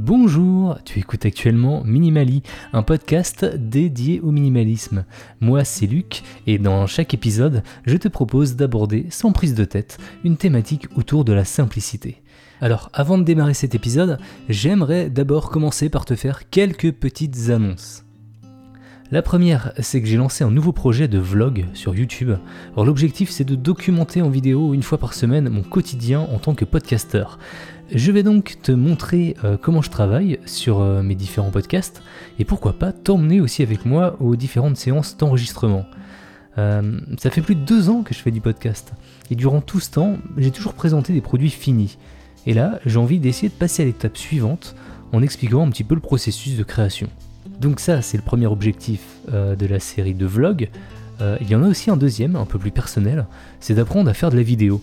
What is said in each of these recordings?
Bonjour, tu écoutes actuellement Minimali, un podcast dédié au minimalisme. Moi c'est Luc et dans chaque épisode, je te propose d'aborder sans prise de tête une thématique autour de la simplicité. Alors avant de démarrer cet épisode, j'aimerais d'abord commencer par te faire quelques petites annonces. La première, c'est que j'ai lancé un nouveau projet de vlog sur YouTube. L'objectif c'est de documenter en vidéo une fois par semaine mon quotidien en tant que podcasteur. Je vais donc te montrer euh, comment je travaille sur euh, mes différents podcasts et pourquoi pas t'emmener aussi avec moi aux différentes séances d'enregistrement. Euh, ça fait plus de deux ans que je fais du podcast et durant tout ce temps, j'ai toujours présenté des produits finis. Et là, j'ai envie d'essayer de passer à l'étape suivante en expliquant un petit peu le processus de création. Donc ça, c'est le premier objectif de la série de vlogs. il y en a aussi un deuxième, un peu plus personnel, c'est d'apprendre à faire de la vidéo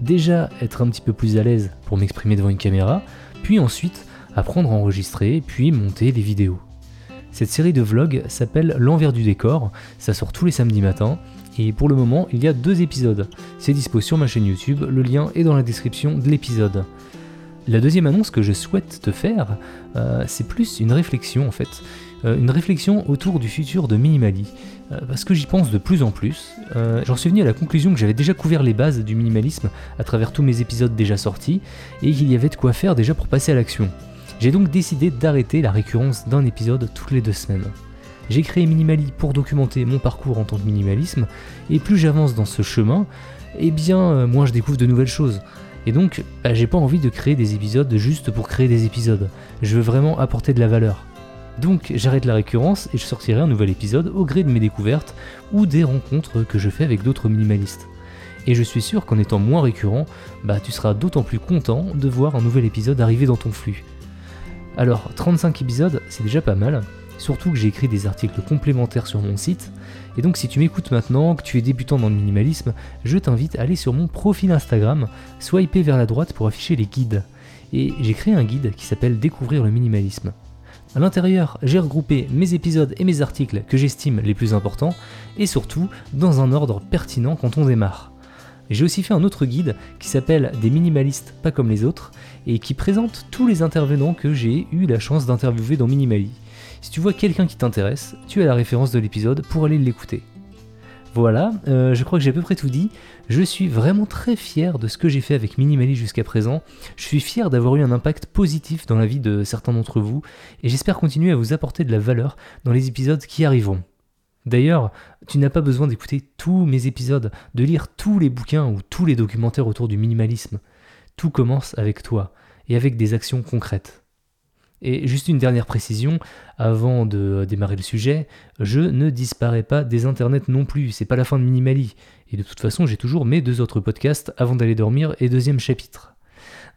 déjà être un petit peu plus à l'aise pour m'exprimer devant une caméra, puis ensuite apprendre à enregistrer, puis monter les vidéos. Cette série de vlogs s'appelle L'envers du décor, ça sort tous les samedis matins, et pour le moment il y a deux épisodes. C'est dispo sur ma chaîne YouTube, le lien est dans la description de l'épisode. La deuxième annonce que je souhaite te faire, euh, c'est plus une réflexion en fait. Euh, une réflexion autour du futur de Minimali. Euh, parce que j'y pense de plus en plus. Euh, j'en suis venu à la conclusion que j'avais déjà couvert les bases du minimalisme à travers tous mes épisodes déjà sortis, et qu'il y avait de quoi faire déjà pour passer à l'action. J'ai donc décidé d'arrêter la récurrence d'un épisode toutes les deux semaines. J'ai créé Minimali pour documenter mon parcours en tant que minimalisme, et plus j'avance dans ce chemin, eh bien moins je découvre de nouvelles choses. Et donc, j'ai pas envie de créer des épisodes juste pour créer des épisodes. Je veux vraiment apporter de la valeur. Donc j'arrête la récurrence et je sortirai un nouvel épisode au gré de mes découvertes ou des rencontres que je fais avec d'autres minimalistes. Et je suis sûr qu'en étant moins récurrent, bah tu seras d'autant plus content de voir un nouvel épisode arriver dans ton flux. Alors 35 épisodes, c'est déjà pas mal, surtout que j'ai écrit des articles complémentaires sur mon site, et donc si tu m'écoutes maintenant, que tu es débutant dans le minimalisme, je t'invite à aller sur mon profil Instagram, swiper vers la droite pour afficher les guides. Et j'ai créé un guide qui s'appelle Découvrir le minimalisme. À l'intérieur, j'ai regroupé mes épisodes et mes articles que j'estime les plus importants, et surtout dans un ordre pertinent quand on démarre. J'ai aussi fait un autre guide qui s'appelle Des minimalistes pas comme les autres, et qui présente tous les intervenants que j'ai eu la chance d'interviewer dans Minimali. Si tu vois quelqu'un qui t'intéresse, tu as la référence de l'épisode pour aller l'écouter. Voilà, euh, je crois que j'ai à peu près tout dit. Je suis vraiment très fier de ce que j'ai fait avec Minimali jusqu'à présent. Je suis fier d'avoir eu un impact positif dans la vie de certains d'entre vous et j'espère continuer à vous apporter de la valeur dans les épisodes qui arriveront. D'ailleurs, tu n'as pas besoin d'écouter tous mes épisodes, de lire tous les bouquins ou tous les documentaires autour du minimalisme. Tout commence avec toi et avec des actions concrètes. Et juste une dernière précision, avant de démarrer le sujet, je ne disparais pas des internets non plus, c'est pas la fin de Minimali. Et de toute façon, j'ai toujours mes deux autres podcasts avant d'aller dormir et deuxième chapitre.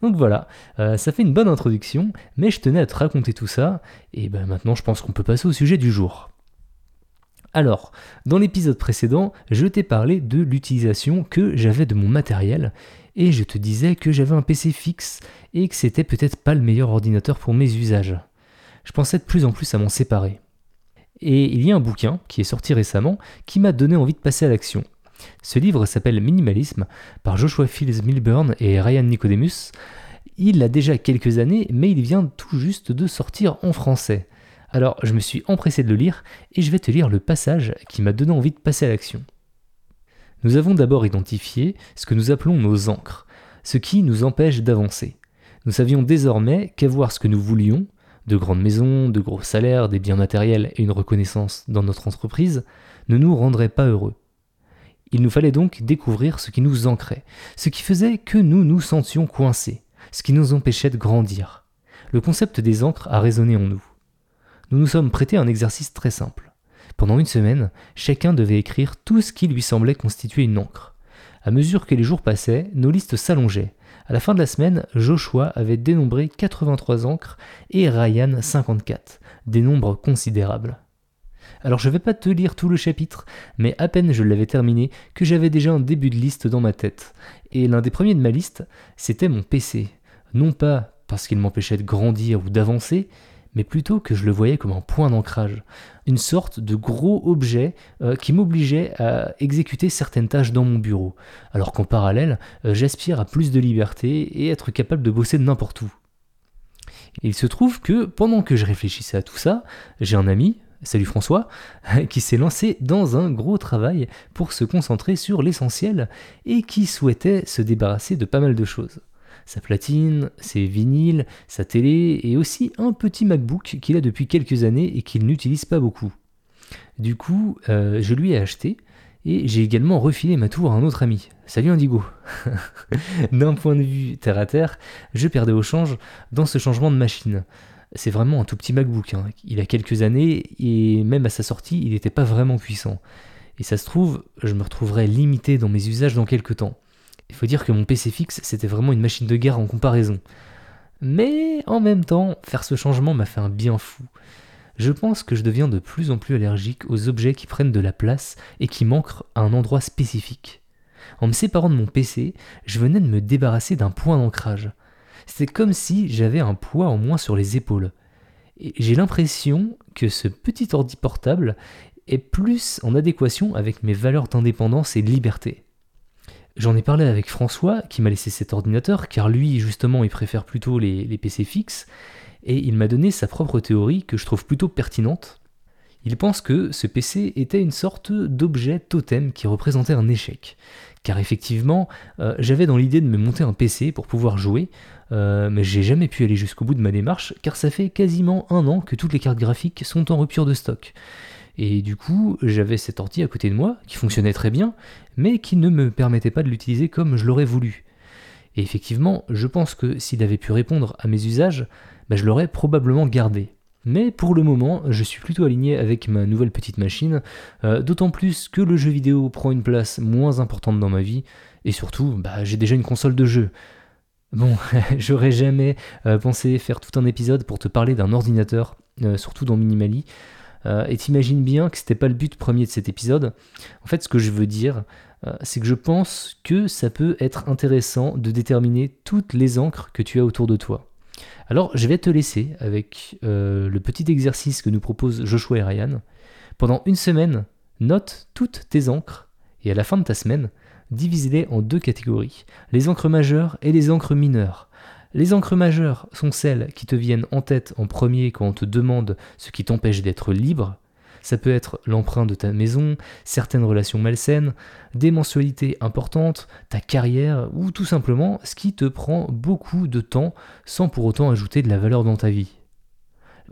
Donc voilà, euh, ça fait une bonne introduction, mais je tenais à te raconter tout ça, et ben maintenant je pense qu'on peut passer au sujet du jour. Alors, dans l'épisode précédent, je t'ai parlé de l'utilisation que j'avais de mon matériel, et je te disais que j'avais un PC fixe et que c'était peut-être pas le meilleur ordinateur pour mes usages. Je pensais de plus en plus à m'en séparer. Et il y a un bouquin qui est sorti récemment qui m'a donné envie de passer à l'action. Ce livre s'appelle Minimalisme par Joshua Fields Milburn et Ryan Nicodemus. Il a déjà quelques années, mais il vient tout juste de sortir en français. Alors je me suis empressé de le lire et je vais te lire le passage qui m'a donné envie de passer à l'action. Nous avons d'abord identifié ce que nous appelons nos encres, ce qui nous empêche d'avancer. Nous savions désormais qu'avoir ce que nous voulions, de grandes maisons, de gros salaires, des biens matériels et une reconnaissance dans notre entreprise, ne nous rendrait pas heureux. Il nous fallait donc découvrir ce qui nous ancrait, ce qui faisait que nous nous sentions coincés, ce qui nous empêchait de grandir. Le concept des encres a résonné en nous. Nous nous sommes prêtés à un exercice très simple. Pendant une semaine, chacun devait écrire tout ce qui lui semblait constituer une encre. À mesure que les jours passaient, nos listes s'allongeaient. À la fin de la semaine, Joshua avait dénombré 83 encres et Ryan 54, des nombres considérables. Alors je ne vais pas te lire tout le chapitre, mais à peine je l'avais terminé que j'avais déjà un début de liste dans ma tête. Et l'un des premiers de ma liste, c'était mon PC. Non pas parce qu'il m'empêchait de grandir ou d'avancer, mais plutôt que je le voyais comme un point d'ancrage, une sorte de gros objet euh, qui m'obligeait à exécuter certaines tâches dans mon bureau, alors qu'en parallèle, euh, j'aspire à plus de liberté et être capable de bosser de n'importe où. il se trouve que pendant que je réfléchissais à tout ça, j'ai un ami, salut François, qui s'est lancé dans un gros travail pour se concentrer sur l'essentiel et qui souhaitait se débarrasser de pas mal de choses. Sa platine, ses vinyles, sa télé et aussi un petit MacBook qu'il a depuis quelques années et qu'il n'utilise pas beaucoup. Du coup, euh, je lui ai acheté et j'ai également refilé ma tour à un autre ami. Salut Indigo D'un point de vue terre à terre, je perdais au change dans ce changement de machine. C'est vraiment un tout petit MacBook. Hein. Il a quelques années et même à sa sortie, il n'était pas vraiment puissant. Et ça se trouve, je me retrouverais limité dans mes usages dans quelques temps. Il faut dire que mon PC fixe, c'était vraiment une machine de guerre en comparaison. Mais en même temps, faire ce changement m'a fait un bien fou. Je pense que je deviens de plus en plus allergique aux objets qui prennent de la place et qui manquent à un endroit spécifique. En me séparant de mon PC, je venais de me débarrasser d'un point d'ancrage. C'était comme si j'avais un poids en moins sur les épaules. Et j'ai l'impression que ce petit ordi portable est plus en adéquation avec mes valeurs d'indépendance et de liberté. J'en ai parlé avec François, qui m'a laissé cet ordinateur, car lui, justement, il préfère plutôt les, PC fixes, et il m'a donné sa propre théorie que je trouve plutôt pertinente. Il pense que ce PC était une sorte d'objet totem qui représentait un échec. Car effectivement, euh, j'avais dans l'idée de me monter un PC pour pouvoir jouer, euh, mais j'ai jamais pu aller jusqu'au bout de ma démarche, car ça fait quasiment un an que toutes les cartes graphiques sont en rupture de stock. Et du coup, j'avais cet ordi à côté de moi, qui fonctionnait très bien, mais qui ne me permettait pas de l'utiliser comme je l'aurais voulu. Et effectivement, je pense que s'il avait pu répondre à mes usages, bah, je l'aurais probablement gardé. Mais pour le moment, je suis plutôt aligné avec ma nouvelle petite machine, euh, d'autant plus que le jeu vidéo prend une place moins importante dans ma vie, et surtout, bah, j'ai déjà une console de jeu. Bon, j'aurais jamais euh, pensé faire tout un épisode pour te parler d'un ordinateur, euh, surtout dans Minimali. Et t'imagines bien que c'était pas le but premier de cet épisode. En fait, ce que je veux dire, c'est que je pense que ça peut être intéressant de déterminer toutes les encres que tu as autour de toi. Alors, je vais te laisser avec euh, le petit exercice que nous proposent Joshua et Ryan. Pendant une semaine, note toutes tes encres et à la fin de ta semaine, divise-les en deux catégories, les encres majeures et les encres mineures. Les encres majeures sont celles qui te viennent en tête en premier quand on te demande ce qui t'empêche d'être libre, ça peut être l'emprunt de ta maison, certaines relations malsaines, des mensualités importantes, ta carrière ou tout simplement ce qui te prend beaucoup de temps sans pour autant ajouter de la valeur dans ta vie.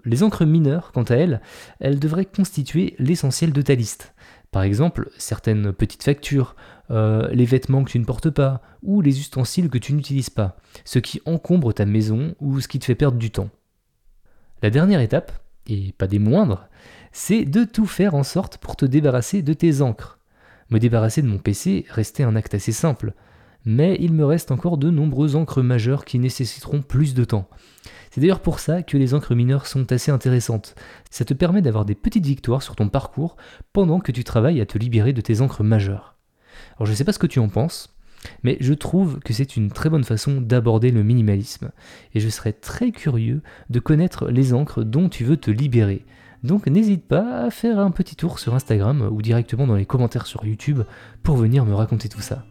Les encres mineures, quant à elles, elles devraient constituer l'essentiel de ta liste. Par exemple, certaines petites factures, euh, les vêtements que tu ne portes pas, ou les ustensiles que tu n'utilises pas, ce qui encombre ta maison ou ce qui te fait perdre du temps. La dernière étape, et pas des moindres, c'est de tout faire en sorte pour te débarrasser de tes encres. Me débarrasser de mon PC restait un acte assez simple, mais il me reste encore de nombreuses encres majeures qui nécessiteront plus de temps. C'est d'ailleurs pour ça que les encres mineures sont assez intéressantes. Ça te permet d'avoir des petites victoires sur ton parcours pendant que tu travailles à te libérer de tes encres majeures. Alors je ne sais pas ce que tu en penses, mais je trouve que c'est une très bonne façon d'aborder le minimalisme, et je serais très curieux de connaître les encres dont tu veux te libérer. Donc n'hésite pas à faire un petit tour sur Instagram ou directement dans les commentaires sur YouTube pour venir me raconter tout ça.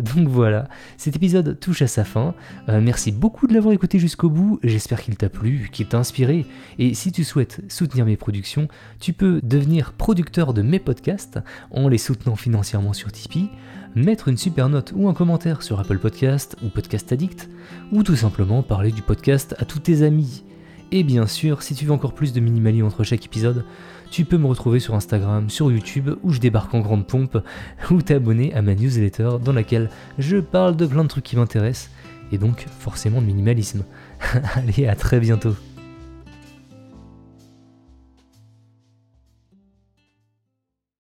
Donc voilà, cet épisode touche à sa fin. Euh, merci beaucoup de l'avoir écouté jusqu'au bout. J'espère qu'il t'a plu, qu'il t'a inspiré. Et si tu souhaites soutenir mes productions, tu peux devenir producteur de mes podcasts en les soutenant financièrement sur Tipeee, mettre une super note ou un commentaire sur Apple Podcast ou Podcast Addict, ou tout simplement parler du podcast à tous tes amis. Et bien sûr, si tu veux encore plus de minimali entre chaque épisode, tu peux me retrouver sur Instagram, sur YouTube, où je débarque en grande pompe, ou t'abonner à ma newsletter dans laquelle je parle de plein de trucs qui m'intéressent, et donc forcément de minimalisme. Allez, à très bientôt